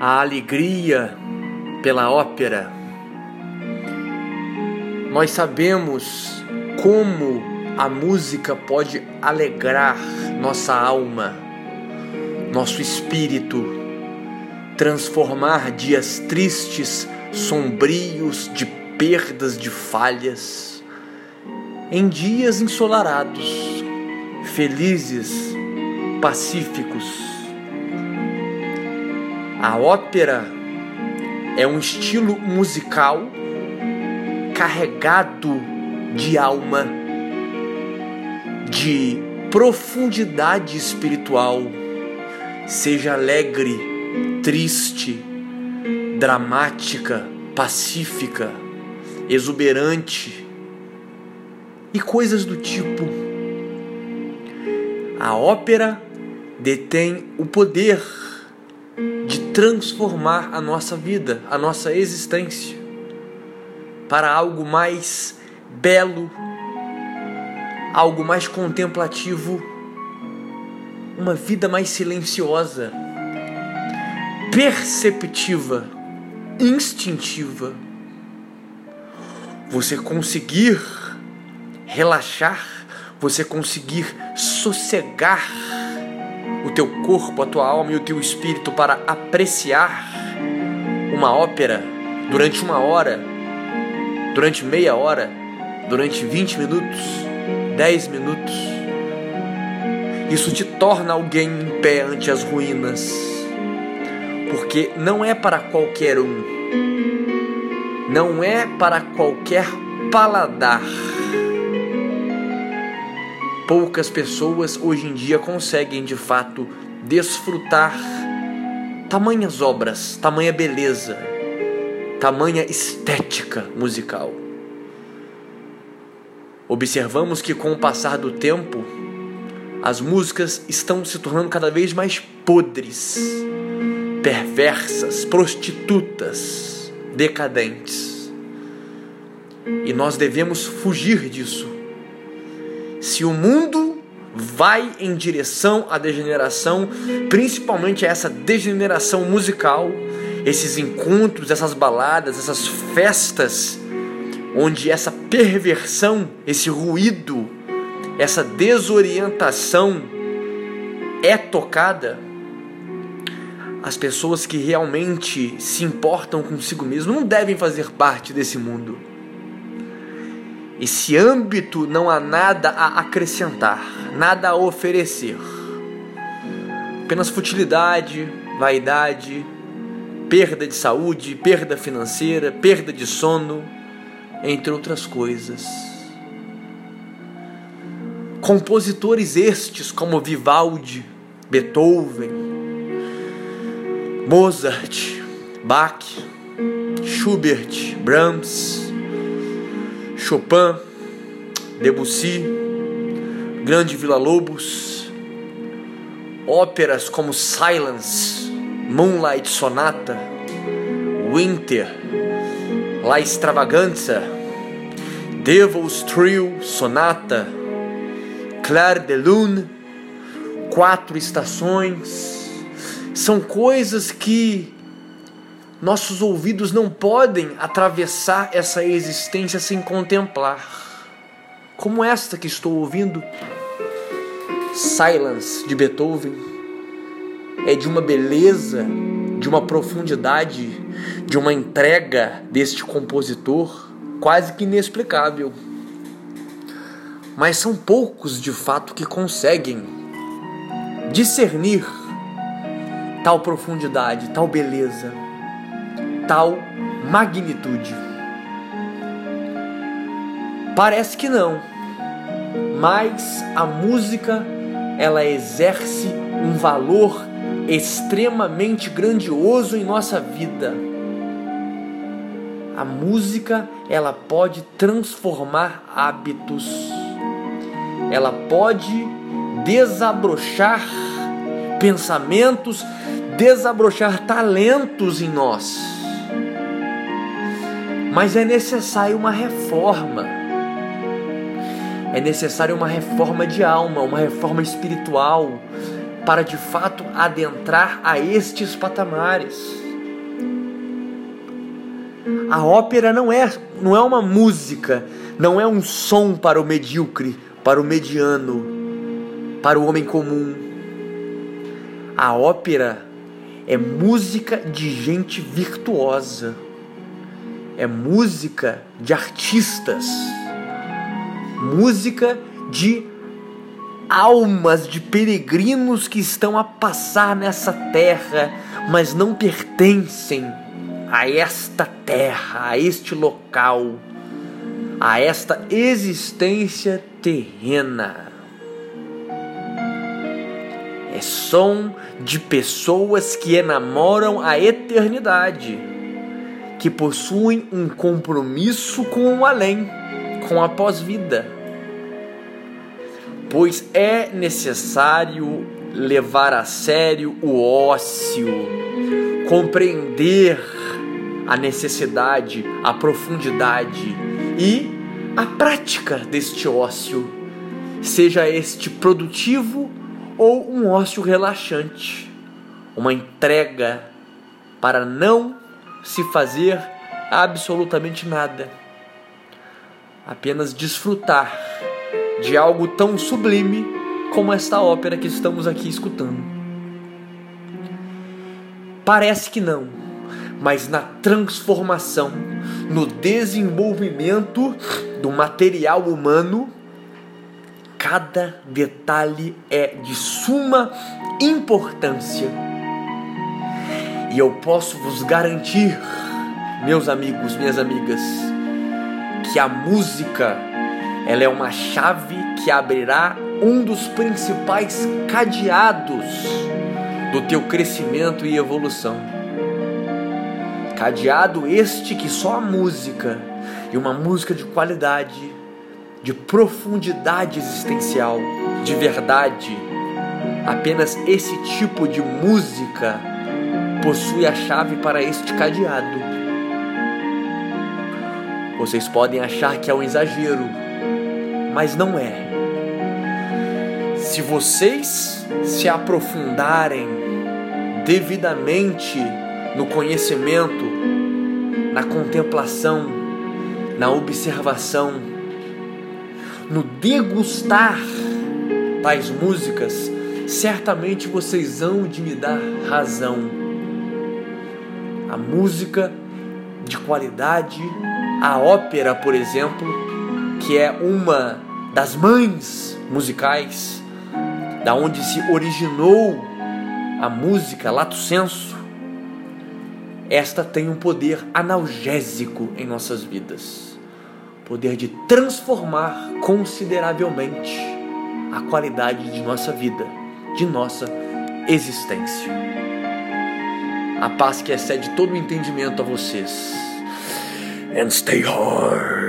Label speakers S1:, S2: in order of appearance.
S1: a alegria pela ópera. Nós sabemos como a música pode alegrar nossa alma, nosso espírito, transformar dias tristes, sombrios, de perdas, de falhas, em dias ensolarados, felizes, pacíficos. A ópera é um estilo musical carregado de alma, de profundidade espiritual, seja alegre, triste, dramática, pacífica, exuberante e coisas do tipo. A ópera detém o poder de transformar a nossa vida, a nossa existência, para algo mais belo, algo mais contemplativo, uma vida mais silenciosa, perceptiva, instintiva. Você conseguir relaxar, você conseguir sossegar o teu corpo, a tua alma e o teu espírito para apreciar uma ópera durante uma hora, durante meia hora, durante 20 minutos, 10 minutos. Isso te torna alguém em pé ante as ruínas, porque não é para qualquer um, não é para qualquer paladar poucas pessoas hoje em dia conseguem de fato desfrutar tamanhas obras, tamanha beleza, tamanha estética musical. Observamos que com o passar do tempo, as músicas estão se tornando cada vez mais podres, perversas, prostitutas, decadentes. E nós devemos fugir disso se o mundo vai em direção à degeneração, principalmente a essa degeneração musical, esses encontros, essas baladas, essas festas, onde essa perversão, esse ruído, essa desorientação é tocada, as pessoas que realmente se importam consigo mesmo não devem fazer parte desse mundo esse âmbito não há nada a acrescentar, nada a oferecer. Apenas futilidade, vaidade, perda de saúde, perda financeira, perda de sono, entre outras coisas. Compositores estes como Vivaldi, Beethoven, Mozart, Bach, Schubert, Brahms, Chopin, Debussy, Grande Vila Lobos, óperas como Silence, Moonlight Sonata, Winter, La Extravaganza, Devil's Trio Sonata, Claire de Lune, Quatro Estações, são coisas que nossos ouvidos não podem atravessar essa existência sem contemplar. Como esta que estou ouvindo, Silence de Beethoven, é de uma beleza, de uma profundidade, de uma entrega deste compositor quase que inexplicável. Mas são poucos de fato que conseguem discernir tal profundidade, tal beleza tal magnitude? Parece que não, mas a música ela exerce um valor extremamente grandioso em nossa vida. A música ela pode transformar hábitos, ela pode desabrochar pensamentos, desabrochar talentos em nós. Mas é necessário uma reforma. É necessário uma reforma de alma, uma reforma espiritual, para de fato adentrar a estes patamares. A ópera não é, não é uma música, não é um som para o medíocre, para o mediano, para o homem comum. A ópera é música de gente virtuosa, é música de artistas, música de almas de peregrinos que estão a passar nessa terra, mas não pertencem a esta terra, a este local, a esta existência terrena. É som de pessoas que enamoram a eternidade, que possuem um compromisso com o além, com a pós-vida. Pois é necessário levar a sério o ócio, compreender a necessidade, a profundidade e a prática deste ócio, seja este produtivo ou um ócio relaxante, uma entrega para não se fazer absolutamente nada, apenas desfrutar de algo tão sublime como esta ópera que estamos aqui escutando. Parece que não, mas na transformação, no desenvolvimento do material humano, cada detalhe é de suma importância. E eu posso vos garantir, meus amigos, minhas amigas, que a música ela é uma chave que abrirá um dos principais cadeados do teu crescimento e evolução. Cadeado este que só a música, e uma música de qualidade, de profundidade existencial, de verdade, apenas esse tipo de música possui a chave para este cadeado. Vocês podem achar que é um exagero, mas não é. Se vocês se aprofundarem devidamente no conhecimento, na contemplação, na observação, no degustar tais músicas, certamente vocês hão de me dar razão. A música de qualidade, a ópera, por exemplo, que é uma das mães musicais, da onde se originou a música, lato senso, esta tem um poder analgésico em nossas vidas poder de transformar consideravelmente a qualidade de nossa vida, de nossa existência. A paz que excede todo o entendimento a vocês. And stay hard.